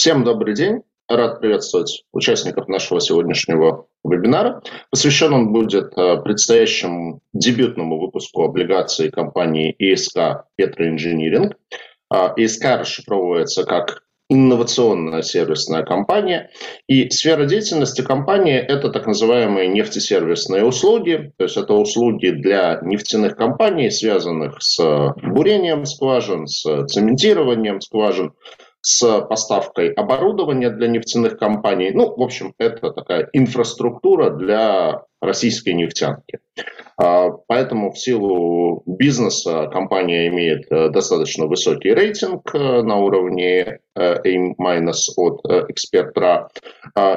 Всем добрый день. Рад приветствовать участников нашего сегодняшнего вебинара. Посвящен он будет э, предстоящему дебютному выпуску облигаций компании ИСК «Петроинжиниринг». ИСК расшифровывается как инновационная сервисная компания. И сфера деятельности компании – это так называемые нефтесервисные услуги, то есть это услуги для нефтяных компаний, связанных с бурением скважин, с цементированием скважин, с поставкой оборудования для нефтяных компаний. Ну, в общем, это такая инфраструктура для российской нефтянки. А, поэтому в силу бизнеса компания имеет э, достаточно высокий рейтинг э, на уровне э, A- от Экспертра.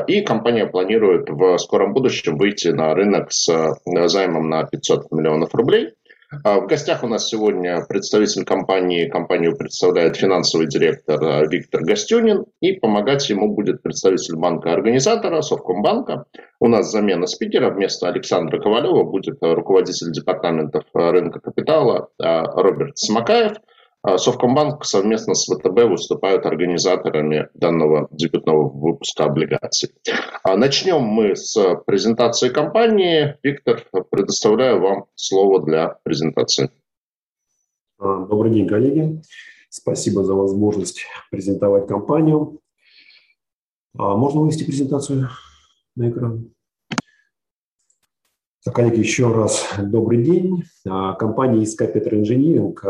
И компания планирует в скором будущем выйти на рынок с займом на 500 миллионов рублей. А, в гостях у нас сегодня представитель компании. Компанию представляет финансовый директор а, Виктор Гостюнин. И помогать ему будет представитель банка-организатора Совкомбанка. У нас замена спикера. Вместо Александра Ковалева будет руководитель департаментов рынка капитала Роберт Смакаев. А, Совкомбанк совместно с ВТБ выступают организаторами данного дебютного выпуска облигаций. А, начнем мы с презентации компании. Виктор, предоставляю вам слово для презентации. А, добрый день, коллеги. Спасибо за возможность презентовать компанию. Можно вывести презентацию на экран? Коллеги, еще раз добрый день. Компания ИСК Петроинжиниринг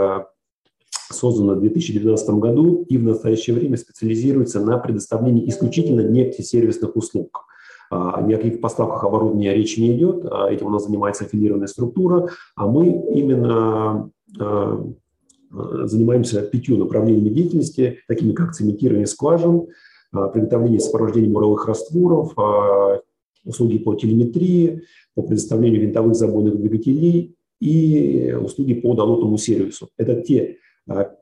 создана в 2019 году и в настоящее время специализируется на предоставлении исключительно нефтесервисных услуг. А, ни о каких поставках оборудования речи не идет, а этим у нас занимается аффилированная структура, а мы именно а, занимаемся пятью направлениями деятельности, такими как цементирование скважин, приготовление и сопровождение буровых растворов, услуги по телеметрии, по предоставлению винтовых забойных двигателей и услуги по долотному сервису. Это те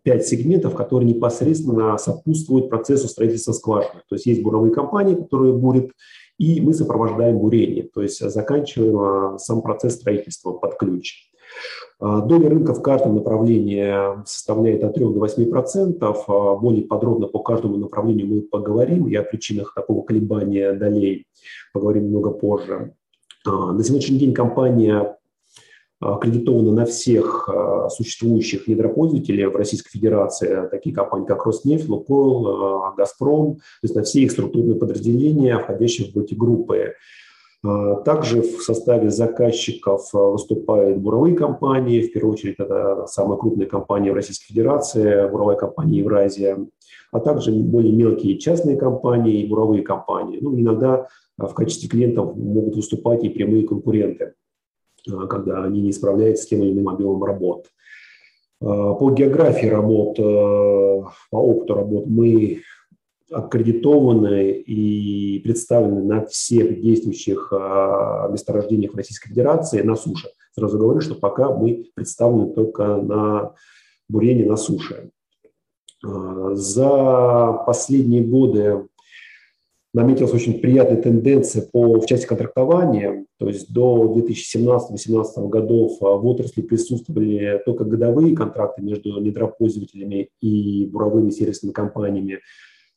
пять сегментов, которые непосредственно сопутствуют процессу строительства скважины. То есть есть буровые компании, которые бурят, и мы сопровождаем бурение, то есть заканчиваем э, сам процесс строительства под ключ. Э, доля рынка в каждом направлении составляет от 3 до 8 процентов. Более подробно по каждому направлению мы поговорим и о причинах такого колебания долей поговорим немного позже. На сегодняшний день компания аккредитованы на всех а, существующих недропользователей в Российской Федерации, такие компании, как Роснефть, Лукойл, а, Газпром, то есть на все их структурные подразделения, входящие в эти группы. А, также в составе заказчиков выступают буровые компании, в первую очередь это самая крупная компания в Российской Федерации, буровая компания Евразия, а также более мелкие частные компании и буровые компании. Ну, иногда в качестве клиентов могут выступать и прямые конкуренты. Э, когда они не справляются с тем или иным объемом работ. Э, по географии работ, э, по опыту работ мы аккредитованы и представлены на всех действующих месторождениях Российской Федерации на суше. Сразу говорю, что пока мы представлены только на бурении на суше. За последние годы наметилась очень приятная тенденция по, в части контрактования. То есть до 2017-2018 годов а, в отрасли присутствовали только годовые контракты между недропользователями и буровыми сервисными компаниями,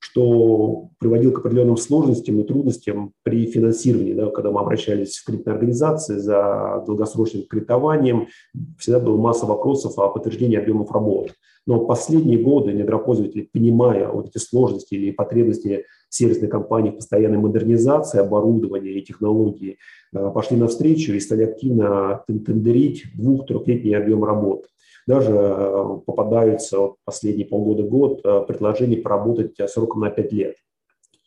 что приводило к определенным сложностям и трудностям при финансировании. Да, когда мы обращались в кредитные организации за долгосрочным кредитованием, всегда была масса вопросов о подтверждении объемов работ. Но последние годы недропользователи, понимая вот эти сложности или потребности сервисной компании в постоянной модернизации оборудования и технологий, э, пошли навстречу и стали активно тендерить двух-трехлетний объем работ. Даже э, попадаются вот последние полгода-год э, предложения поработать сроком на 5 лет.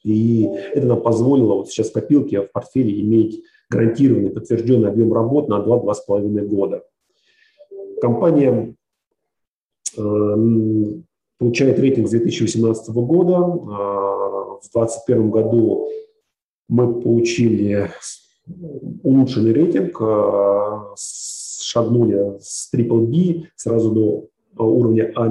И это нам позволило вот сейчас в копилке, в портфеле иметь гарантированный, подтвержденный объем работ на 2-2,5 года. Компания получает рейтинг с 2018 года. В 2021 году мы получили улучшенный рейтинг, шагнули с triple B сразу до уровня А-.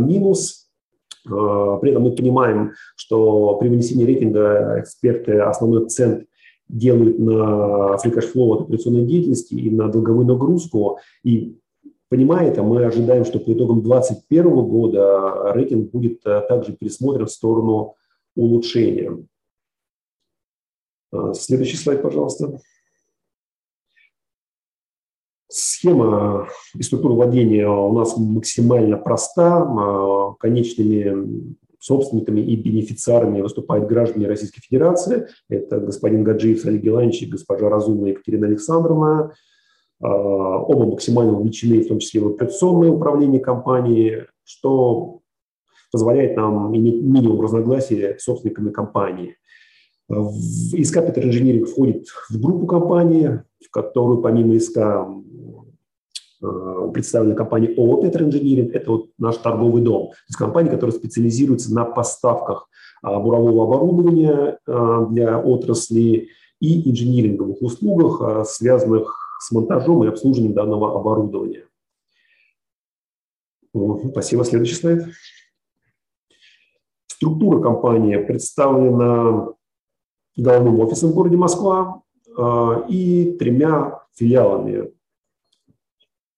При этом мы понимаем, что при вынесении рейтинга эксперты основной акцент делают на flow от операционной деятельности и на долговую нагрузку. И Понимая это, мы ожидаем, что по итогам 2021 года рейтинг будет э, также пересмотрен в сторону улучшения. Следующий слайд, пожалуйста. Схема и структура владения у нас максимально проста. Конечными собственниками и бенефициарами выступают граждане Российской Федерации. Это господин Гаджиев Олег Геланович и госпожа Разумная Екатерина Александровна. Оба максимально увлечены, в том числе в операционное управление компании, что позволяет нам иметь минимум разногласий с собственниками компании. ИСК Петр Инжиниринг входит в группу компании, в которую помимо ИСК представлена компания ООО «Петр Инжиниринг». Это вот наш торговый дом. То есть компания, которая специализируется на поставках а, бурового оборудования а, для отрасли и инжиниринговых услугах, а, связанных с монтажом и обслуживанием данного оборудования. Спасибо. Следующий слайд. Структура компании представлена головным офисом в городе Москва и тремя филиалами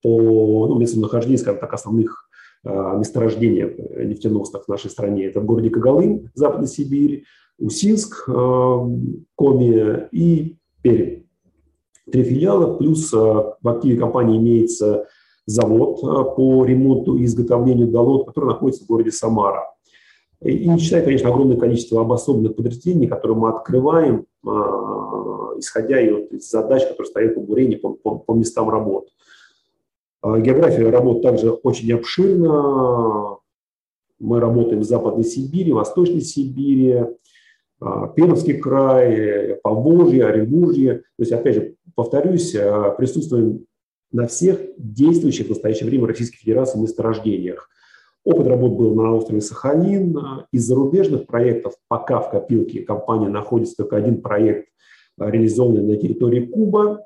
по ну, местонахождению, скажем так, основных а, месторождений нефтеносных в нашей стране. Это в городе Кагалын, Западная Сибирь, Усинск, а, Коми и Пермь. Три филиала, плюс а, в активе компании имеется завод по ремонту и изготовлению долот, который находится в городе Самара. И не считая, конечно, огромное количество обособленных подразделений, которые мы открываем, исходя из задач, которые стоят по бурению по, по, по местам работы. А география работ также очень обширна. Мы работаем в Западной Сибири, Восточной Сибири, а, Пермский край, Поволжье, Оренбуржье. То есть, опять же, повторюсь, а, присутствуем на всех действующих в настоящее время Российской Федерации месторождениях. Опыт работ был на острове Сахалин. Из зарубежных проектов пока в копилке компания находится только один проект, реализованный на территории Куба,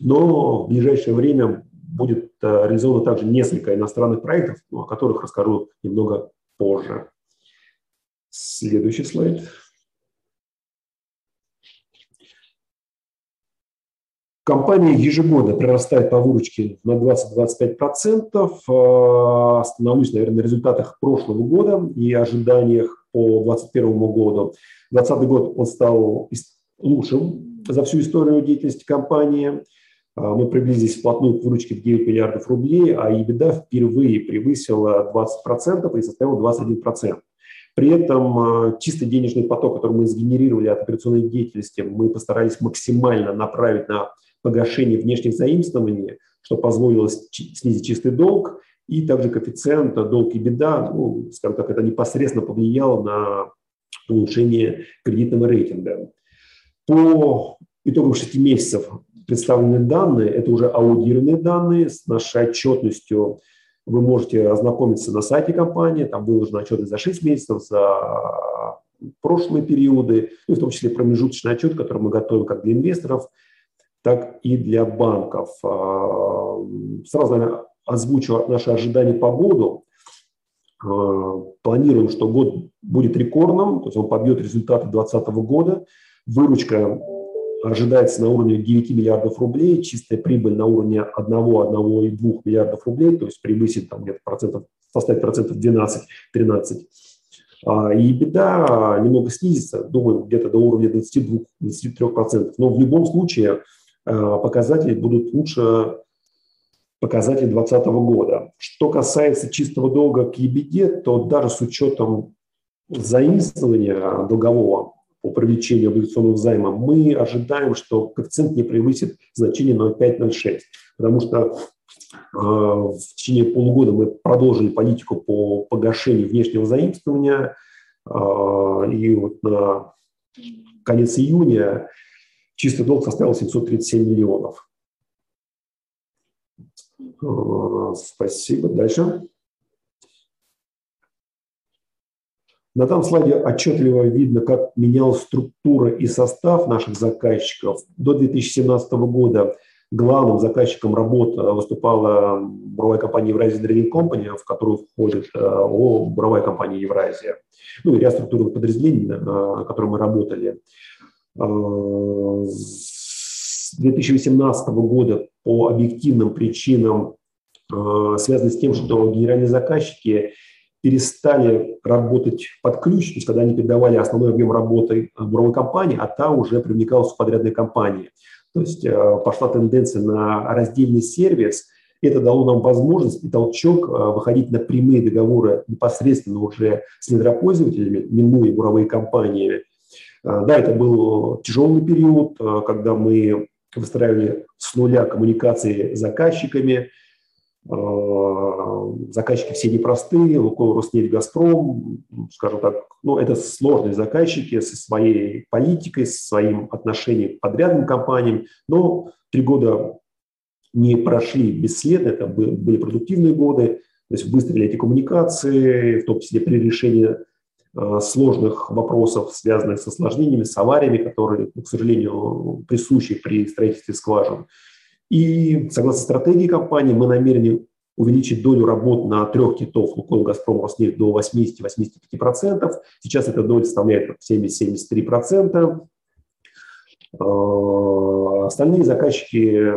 но в ближайшее время будет э, реализовано также несколько иностранных проектов, ну, о которых расскажу немного позже. Следующий слайд. Компания ежегодно прирастает по выручке на 20-25%. Э, остановлюсь, наверное, на результатах прошлого года и ожиданиях по 2021 году. 2020 год он стал лучшим за всю историю деятельности компании. А, мы приблизились вплотную к выручке в 9 миллиардов рублей, а EBITDA впервые превысила 20% и составила 21%. При этом а, чистый денежный поток, который мы сгенерировали от операционной деятельности, мы постарались максимально направить на погашение внешних заимствований, что позволило снизить чистый долг, и также коэффициент долг и беда, ну, скажем так, это непосредственно повлияло на улучшение кредитного рейтинга. По итогам 6 месяцев представлены данные, это уже аудированные данные с нашей отчетностью. Вы можете ознакомиться на сайте компании, там выложены отчеты за 6 месяцев, за прошлые периоды, ну, в том числе промежуточный отчет, который мы готовим как для инвесторов, так и для банков. А, сразу, наверное, озвучу наши ожидания по году. А, планируем, что год будет рекордным, то есть он побьет результаты 2020 года. Выручка ожидается на уровне 9 миллиардов рублей, чистая прибыль на уровне 1-1,2 миллиардов рублей, то есть превысит там где-то процентов, составит процентов 12-13. А, и беда немного снизится, думаю, где-то до уровня 22-23%. Но в любом случае а, показатели будут лучше показателей 2020 года. Что касается чистого долга к EBD, то даже с учетом заимствования долгового по привлечению облигационного займа, мы ожидаем, что коэффициент не превысит значение 0,5-0,6, потому что э, в течение полугода мы продолжили политику по погашению внешнего заимствования, э, и вот на конец июня чистый долг составил 737 миллионов. Э, спасибо. Дальше. На данном слайде отчетливо видно, как менялась структура и состав наших заказчиков. До 2017 года главным заказчиком работ выступала буровая компания Евразия Drilling Company, в которую входит э, ООО буровая компания Евразия. Ну и ряд структурных подразделений, на э, которых мы работали. Э, с 2018 года по объективным причинам, связанным с тем, что генеральные заказчики перестали работать под ключ, то есть когда они передавали основной объем работы буровой компании, а та уже привлекалась в подрядной компании. То есть э, пошла тенденция на раздельный сервис. Это дало нам возможность и толчок э, выходить на прямые договоры непосредственно уже с недропользователями, минуя буровые компании. Э, да, это был тяжелый период, когда мы выстраивали с нуля коммуникации с заказчиками, Э, заказчики все непростые, Лукойл, Роснефть, Газпром, скажем так, ну, это сложные заказчики со своей политикой, со своим отношением к подрядным компаниям, но три года не прошли бесследно, это были продуктивные годы, то есть выстроили эти коммуникации, в том числе при решении э, сложных вопросов, связанных с осложнениями, с авариями, которые, к сожалению, присущи при строительстве скважин. И согласно стратегии компании мы намерены увеличить долю работ на трех китов Лукойл, Газпром, Роснефть до 80-85%. Сейчас эта доля составляет 70-73%. А, остальные заказчики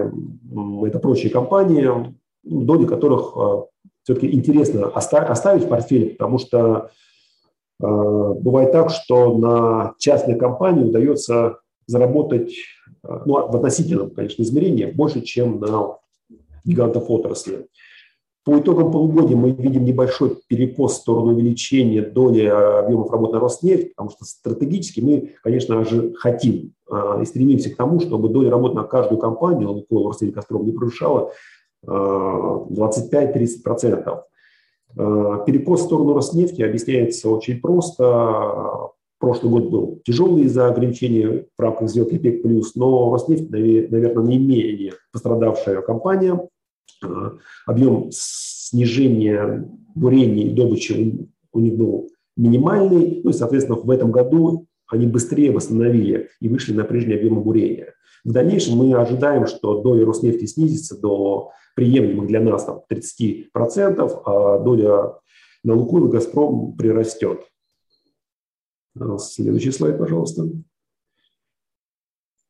– это прочие компании, доли которых а, все-таки интересно оставить в портфеле, потому что а, бывает так, что на частной компании удается заработать ну, в относительном, конечно, измерении больше, чем на гигантов отрасли. По итогам полугодия мы видим небольшой перекос в сторону увеличения доли объемов работы на Роснефть, потому что стратегически мы, конечно же, хотим а, и стремимся к тому, чтобы доля работы на каждую компанию, Лукойл, Роснефть, Газпром, не превышала 25-30%. А, перекос в сторону Роснефти объясняется очень просто. Прошлый год был тяжелый из-за ограничений в рамках сделки ОПЕК+, но Роснефть, наверное, не менее пострадавшая компания. Э, объем снижения бурения и добычи у них был минимальный, ну и, соответственно, в этом году они быстрее восстановили и вышли на прежние объемы бурения. В дальнейшем мы ожидаем, что доля Роснефти снизится до приемлемых для нас там, 30%, а доля на Лукойл и Газпром прирастет. Следующий слайд, пожалуйста.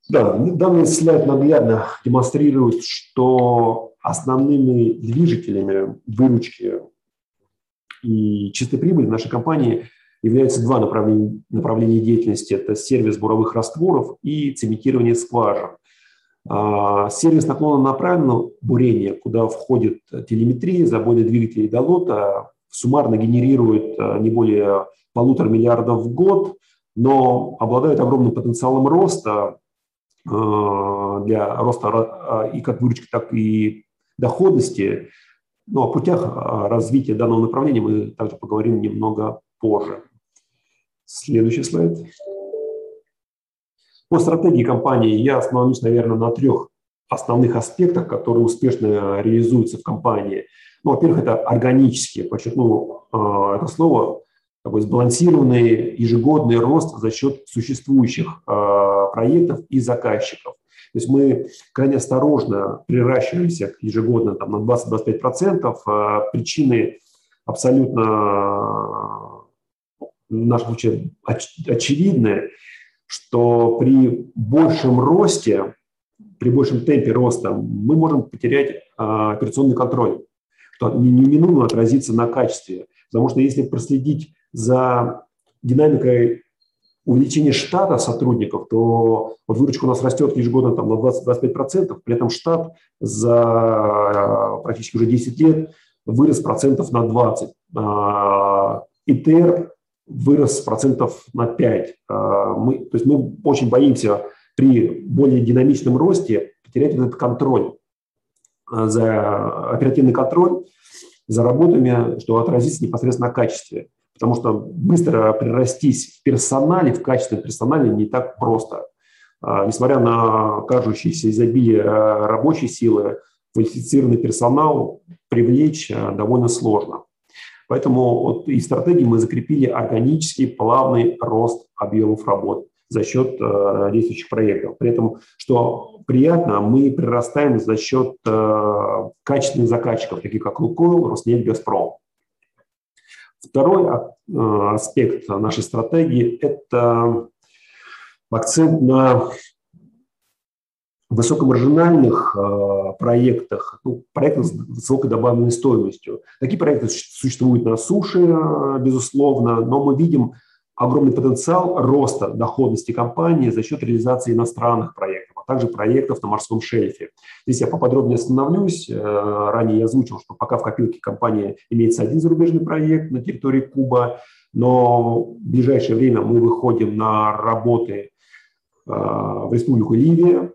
Да, данный слайд наглядно демонстрирует, что основными движителями выручки и чистой прибыли нашей компании являются два направления, направления деятельности. Это сервис буровых растворов и цементирование скважин. А, сервис наклонно направленного бурения, куда входит телеметрия, забоды двигателей до лота, суммарно генерирует а, не более полутора миллиардов в год, но обладает огромным потенциалом роста а, для роста и как выручки, так и доходности. Ну, о путях развития данного направления мы также поговорим немного позже. Следующий слайд. По стратегии компании я остановлюсь, наверное, на трех основных аспектах, которые успешно реализуются в компании. Ну, во-первых, это органические, подчеркну э, это слово, такой сбалансированный ежегодный рост за счет существующих э, проектов и заказчиков. То есть мы крайне осторожно приращиваемся ежегодно там, на 20-25%. А причины абсолютно в нашем случае оч- очевидны, что при большем росте, при большем темпе роста мы можем потерять а, операционный контроль, что неминуемо отразится на качестве. Потому что если проследить за динамикой увеличение штата сотрудников, то вот выручка у нас растет ежегодно там, на 20-25%, при этом штат за практически уже 10 лет вырос процентов на 20. А, ИТР вырос процентов на 5. А, мы, то есть мы очень боимся при более динамичном росте потерять этот контроль а, за оперативный контроль за работами, что отразится непосредственно на качестве потому что быстро прирастись в персонале, в качественном персонале не так просто. А, несмотря на кажущееся изобилие а, рабочей силы, квалифицированный персонал привлечь довольно сложно. Поэтому вот и стратегии мы закрепили органический плавный рост объемов работ за счет э, действующих проектов. При этом, что приятно, мы прирастаем за счет э, качественных заказчиков, таких как Лукойл, Роснефть, Газпром. Второй а, аспект нашей стратегии – это акцент на высокомаржинальных э, проектах, ну, проектах с высокой добавленной стоимостью. Такие проекты существуют на суше, э, безусловно, но мы видим огромный потенциал роста доходности компании за счет реализации иностранных проектов, а также проектов на морском шельфе. Здесь я поподробнее остановлюсь. Э, ранее я озвучил, что пока в копилке компании имеется один зарубежный проект на территории Куба, но в ближайшее время мы выходим на работы э, в Республику Ливия,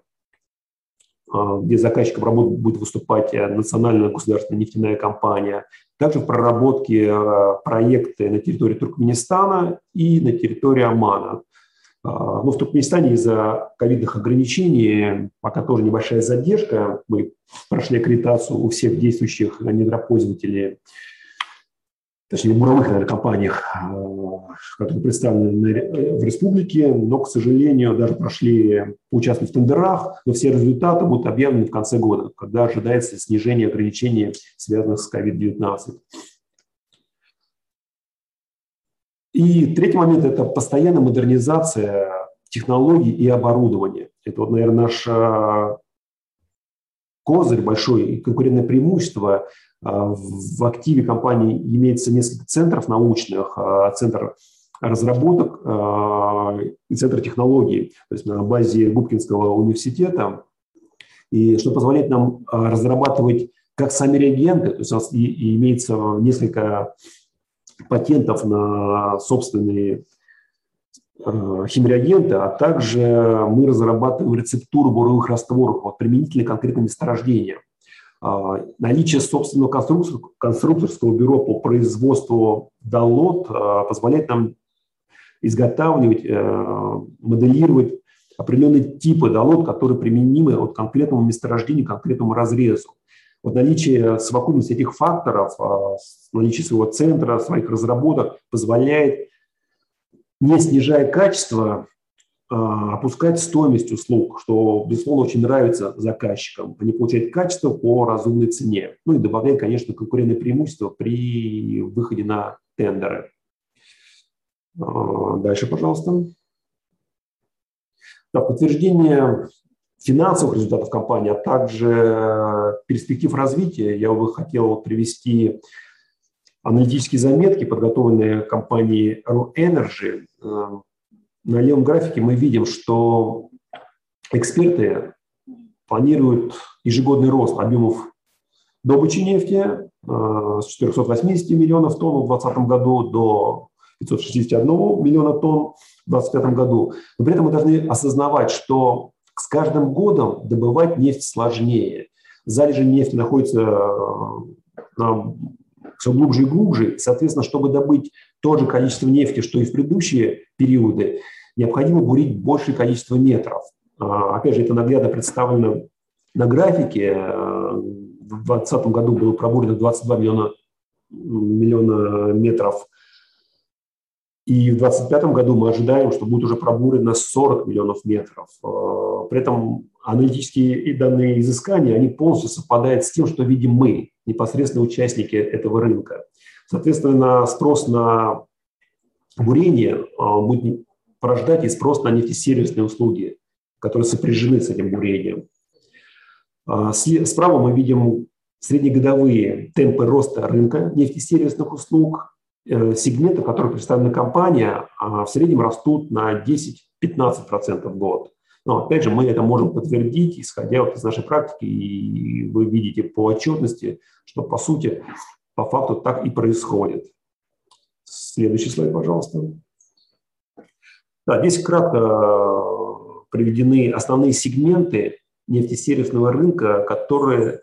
где заказчиком работы будет выступать э, национальная государственная нефтяная компания. Также в проработке э, проекты на территории Туркменистана и на территории Омана. Но в Туркменистане из-за ковидных ограничений пока тоже небольшая задержка. Мы прошли аккредитацию у всех действующих недропользователей точнее, буровых, наверное, компаниях, э, которые представлены э, в республике, но, к сожалению, даже прошли, поучаствовали в тендерах, но все результаты будут объявлены в конце года, когда ожидается снижение ограничений, связанных с COVID-19. И третий момент – это постоянная модернизация технологий и оборудования. Это, вот, наверное, наш э, козырь большой и конкурентное преимущество – в активе компании имеется несколько центров научных, а, центр разработок а, и центр технологий, то есть на базе Губкинского университета, и что позволяет нам разрабатывать как сами реагенты, то есть у нас имеется несколько патентов на собственные химреагенты, а также мы разрабатываем рецептуру буровых растворов вот, применительно конкретным месторождениям. А, наличие собственного конструкторского бюро по производству долот а, позволяет нам изготавливать, э, моделировать определенные типы долот, которые применимы от конкретному месторождению, конкретному разрезу. Вот наличие совокупности этих факторов, а, наличие своего центра, своих разработок позволяет, не снижая качество, опускать стоимость услуг, что, безусловно, очень нравится заказчикам. Они получают качество по разумной цене. Ну и добавляет, конечно, конкурентное преимущество при выходе на тендеры. А, дальше, пожалуйста. Да, подтверждение финансовых результатов компании, а также перспектив развития я бы хотел привести аналитические заметки, подготовленные компанией RoEnergy на левом графике мы видим, что эксперты планируют ежегодный рост объемов добычи нефти э, с 480 миллионов тонн в 2020 году до 561 миллиона тонн в 2025 году. Но при этом мы должны осознавать, что с каждым годом добывать нефть сложнее. Залежи нефти находятся э, все глубже и глубже. Соответственно, чтобы добыть то же количество нефти, что и в предыдущие периоды, необходимо бурить большее количество метров. А, опять же, это наглядно представлено на графике. В 2020 году было пробурено 22 миллиона, миллиона метров. И в 2025 году мы ожидаем, что будет уже пробурено 40 миллионов метров. А, при этом аналитические данные изыскания, они полностью совпадают с тем, что видим мы, непосредственно участники этого рынка. Соответственно, спрос на бурение а, будет порождать и спрос на нефтесервисные услуги, которые сопряжены с этим бурением. А, справа мы видим среднегодовые темпы роста рынка нефтесервисных услуг, э, сегменты, в которых компания, а в среднем растут на 10-15% в год. Но опять же, мы это можем подтвердить, исходя вот из нашей практики, и вы видите по отчетности, что по сути, по факту так и происходит. Следующий слайд, пожалуйста. Да, здесь кратко э, приведены основные сегменты нефтесервисного рынка, которые,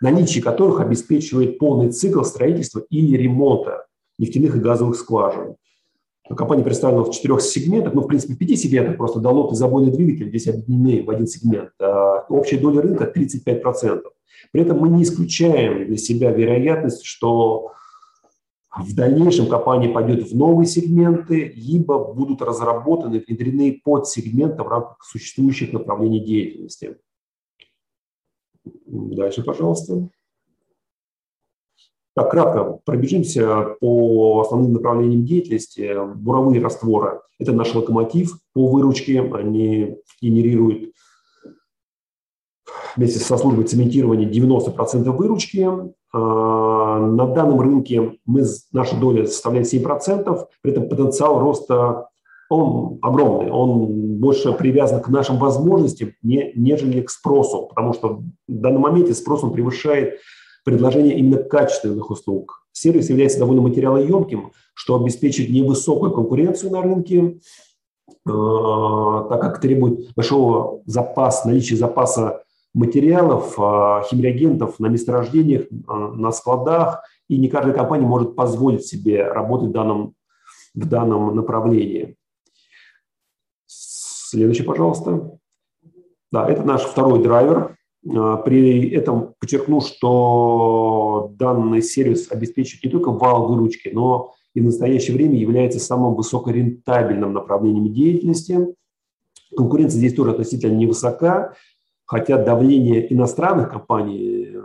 наличие которых обеспечивает полный цикл строительства и ремонта нефтяных и газовых скважин. Компания представлена в четырех сегментах, ну, в принципе, в пяти сегментах, просто долот и забойный двигатель здесь объединены в один сегмент. А общая доля рынка 35%. При этом мы не исключаем для себя вероятность, что в дальнейшем компания пойдет в новые сегменты, либо будут разработаны, внедрены подсегменты в рамках существующих направлений деятельности. Дальше, пожалуйста. Так, кратко пробежимся по основным направлениям деятельности. Буровые растворы – это наш локомотив по выручке. Они генерируют вместе со службой цементирования 90% выручки. А, на данном рынке мы, наша доля составляет 7%, при этом потенциал роста он огромный, он больше привязан к нашим возможностям, не, нежели к спросу, потому что в данном моменте спрос он превышает предложение именно качественных услуг. Сервис является довольно материалоемким, что обеспечит невысокую конкуренцию на рынке, а, так как требует большого запаса, наличия запаса материалов, а, химреагентов на месторождениях, а, на складах, и не каждая компания может позволить себе работать в данном, в данном направлении. Следующий, пожалуйста. Да, это наш второй драйвер. А, при этом подчеркну, что данный сервис обеспечивает не только вал выручки, но и в настоящее время является самым высокорентабельным направлением деятельности. Конкуренция здесь тоже относительно невысока, хотя давление иностранных компаний, э,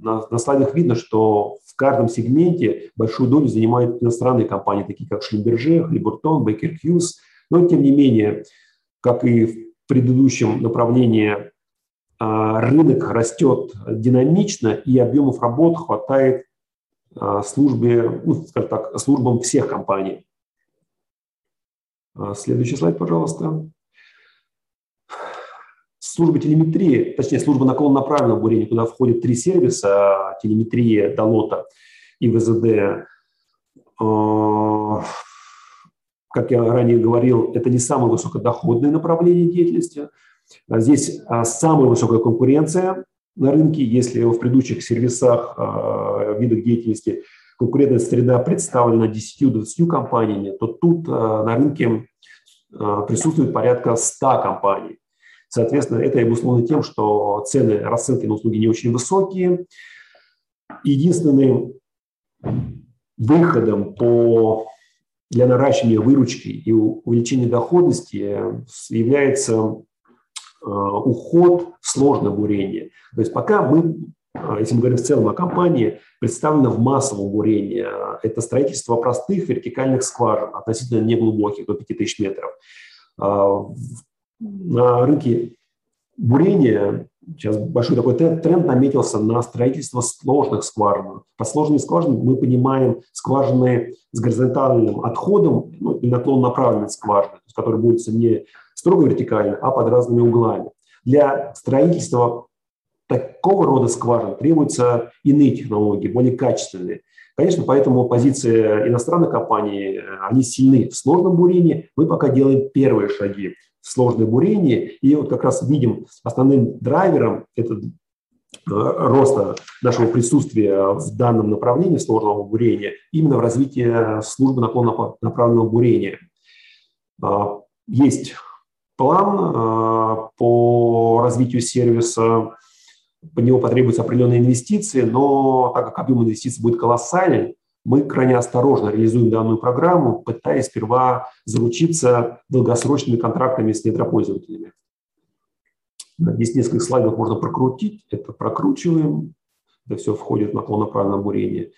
на, на слайдах видно, что в каждом сегменте большую долю занимают иностранные компании, такие как Шлимберже, Хлибуртон, Бейкер Хьюз. Но, тем не менее, как и в предыдущем направлении, рынок растет динамично, и объемов работ хватает а, службе, ну, скажем так, службам всех компаний. А, следующий слайд, пожалуйста служба телеметрии, точнее, служба наклонно направленного бурения, куда входят три сервиса – телеметрия, долота и ВЗД. А, как я ранее говорил, это не самое высокодоходное направление деятельности. А здесь а, самая высокая конкуренция на рынке. Если в предыдущих сервисах, видах деятельности конкурентная среда представлена 10-20 компаниями, то тут на рынке присутствует порядка 100 компаний. Соответственно, это обусловлено тем, что цены расценки на услуги не очень высокие. Единственным выходом по, для наращивания выручки и увеличения доходности является э, уход в сложное бурение. То есть пока мы, э, если мы говорим в целом о компании, представлены в массовом бурении. Это строительство простых вертикальных скважин, относительно неглубоких, до 5000 метров. Э, на рынке бурения сейчас большой такой тренд наметился на строительство сложных скважин. По сложным скважинам мы понимаем скважины с горизонтальным отходом ну, и наклон направленной скважины, которые будут не строго вертикально, а под разными углами. Для строительства такого рода скважин требуются иные технологии, более качественные. Конечно, поэтому позиции иностранных компаний, они сильны в сложном бурении. Мы пока делаем первые шаги сложное бурение. И вот как раз видим основным драйвером это э, роста нашего присутствия в данном направлении сложного бурения именно в развитии службы наклонно направленного бурения. А, есть план а, по развитию сервиса, по него потребуются определенные инвестиции, но так как объем инвестиций будет колоссальный, мы крайне осторожно реализуем данную программу, пытаясь сперва заручиться долгосрочными контрактами с недропользователями. Здесь несколько слайдов можно прокрутить. Это прокручиваем. Это все входит в наклонно-правильное бурение.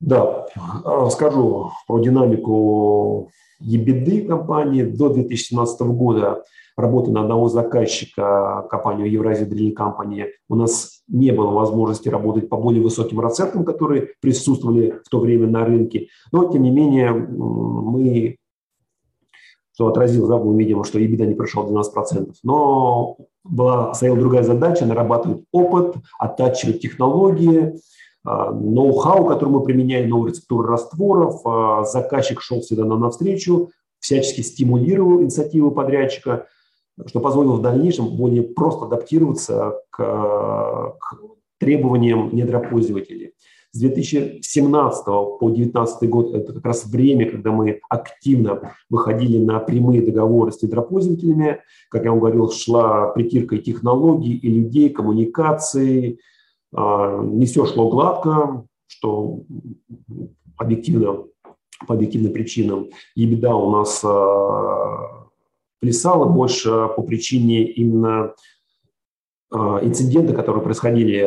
Да, расскажу про динамику EBITDA компании до 2017 года работы на одного заказчика, компанию Евразия Дриль Company, у нас не было возможности работать по более высоким расценкам, которые присутствовали в то время на рынке. Но, тем не менее, мы что отразилось, да, мы видим, что EBITDA не прошел 12%. Но была, стояла другая задача – нарабатывать опыт, оттачивать технологии, а, ноу-хау, который мы применяли, новые рецептуры растворов. А, заказчик шел всегда нам навстречу, всячески стимулировал инициативу подрядчика что позволило в дальнейшем более просто адаптироваться к, к требованиям недропользователей. С 2017 по 2019 год это как раз время, когда мы активно выходили на прямые договоры с недропользователями. Как я вам говорил, шла притирка и технологий, и людей, коммуникации. А, не все шло гладко, что объективно, по объективным причинам. Беда у нас а, плясала больше по причине именно инциденты, которые происходили,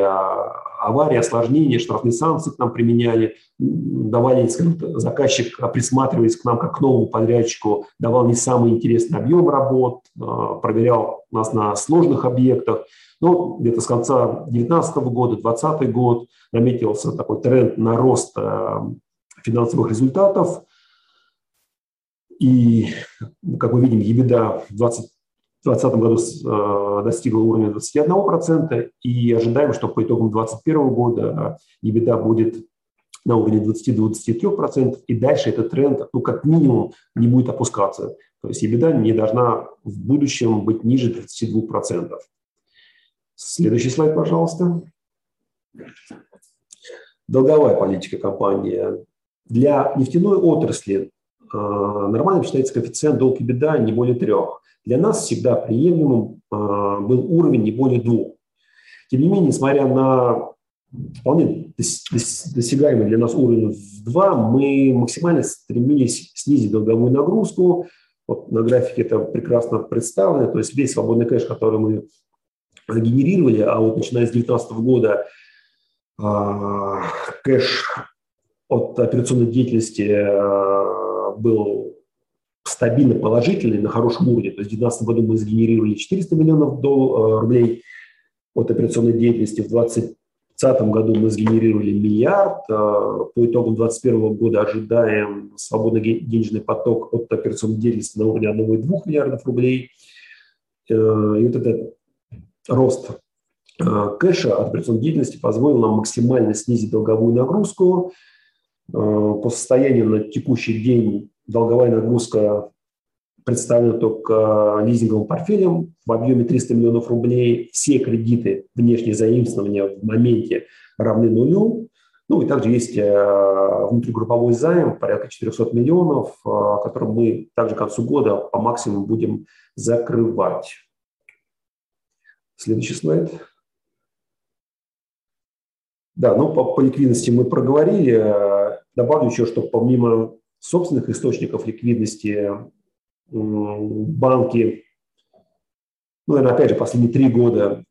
аварии, осложнения, штрафные санкции к нам применяли, давали, скажем, заказчик, присматриваясь к нам как к новому подрядчику, давал не самый интересный объем работ, проверял нас на сложных объектах. Но где-то с конца 2019 года, 2020 год наметился такой тренд на рост финансовых результатов. И, как мы видим, EBITDA в 2020 году э, достигла уровня 21%, и ожидаем, что по итогам 2021 года EBITDA будет на уровне 20-23%, и дальше этот тренд, ну, как минимум, не будет опускаться. То есть EBITDA не должна в будущем быть ниже 32%. Следующий слайд, пожалуйста. Долговая политика компании. Для нефтяной отрасли э, нормально считается коэффициент долг и беда не более трех. Для нас всегда приемлемым э, был уровень не более двух. Тем не менее, несмотря на вполне досягаемый для нас уровень в 2, мы максимально стремились снизить долговую нагрузку. Вот на графике это прекрасно представлено. То есть весь свободный кэш, который мы генерировали, а вот начиная с 2019 года э, кэш от операционной деятельности был стабильно положительный, на хорошем уровне. То есть в 2019 году мы сгенерировали 400 миллионов дол- э, рублей от операционной деятельности. В 2020 году мы сгенерировали миллиард. Э, по итогам 2021 года ожидаем свободный денежный поток от операционной деятельности на уровне 1,2 миллиардов рублей. И вот этот рост кэша от операционной деятельности позволил нам максимально снизить долговую нагрузку, Э, по состоянию на текущий день долговая нагрузка представлена только лизинговым портфелем в объеме 300 миллионов рублей. Все кредиты внешние заимствования в моменте равны нулю. Ну и также есть э, внутригрупповой займ порядка 400 миллионов, э, который мы также к концу года по максимуму будем закрывать. Следующий слайд. Да, ну по, по ликвидности мы проговорили. Добавлю еще, что помимо собственных источников ликвидности банки, ну, наверное, опять же, последние три года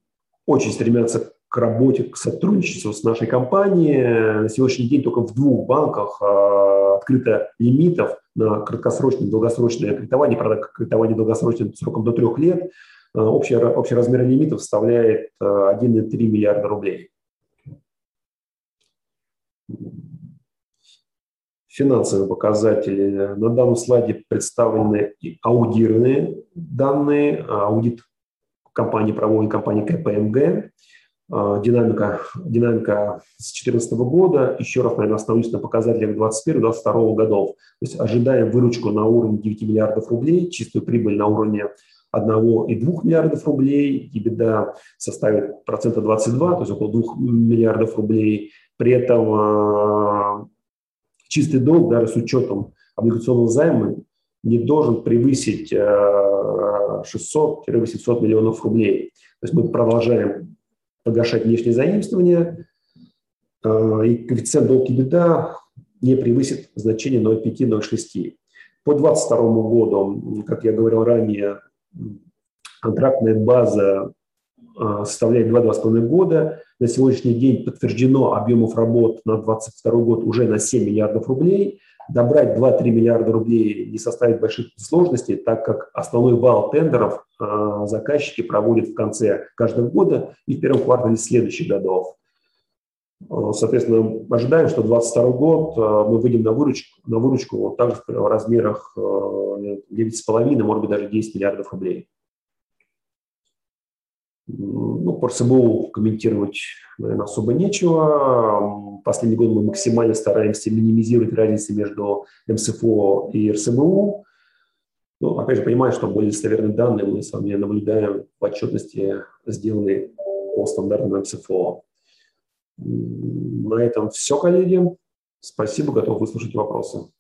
очень стремятся к работе, к сотрудничеству с нашей компанией. На сегодняшний день только в двух банках а, открыто лимитов на краткосрочное и долгосрочное кредитование, правда, кредитование долгосрочное сроком до трех лет. А, общий, общий размер лимитов составляет 1,3 миллиарда рублей. Финансовые показатели. На данном слайде представлены аудированные данные. Аудит компании проводит компания КПМГ. А, динамика, динамика с 2014 года. Еще раз, наверное, остановлюсь на показателях 2021-2022 годов. То есть ожидаем выручку на уровне 9 миллиардов рублей, чистую прибыль на уровне 1,2 миллиардов рублей, EBITDA составит процента 22, то есть около 2 миллиардов рублей. При этом а, чистый долг, даже с учетом облигационного займа, не должен превысить 600-800 э, миллионов рублей. То есть мы продолжаем погашать внешние заимствования, э, и коэффициент долг и беда не превысит значение 0,5-0,6. По 2022 году, как я говорил ранее, контрактная база э, составляет 2-2,5 года. На сегодняшний день подтверждено объемов работ на 2022 год уже на 7 миллиардов рублей. Добрать 2-3 миллиарда рублей не составит больших сложностей, так как основной вал тендеров э, заказчики проводят в конце каждого года и в первом квартале следующих годов. Э, соответственно, ожидаем, что 2022 год э, мы выйдем на выручку, на выручку вот также в размерах 9,5, может быть, даже 10 миллиардов рублей. Ну, по РСБУ комментировать, наверное, особо нечего. Последний год мы максимально стараемся минимизировать разницы между МСФО и РСБУ. Но, опять же, понимаю, что более достоверные данные мы с вами наблюдаем в отчетности, сделанной по стандартам МСФО. На этом все, коллеги. Спасибо, готов выслушать вопросы.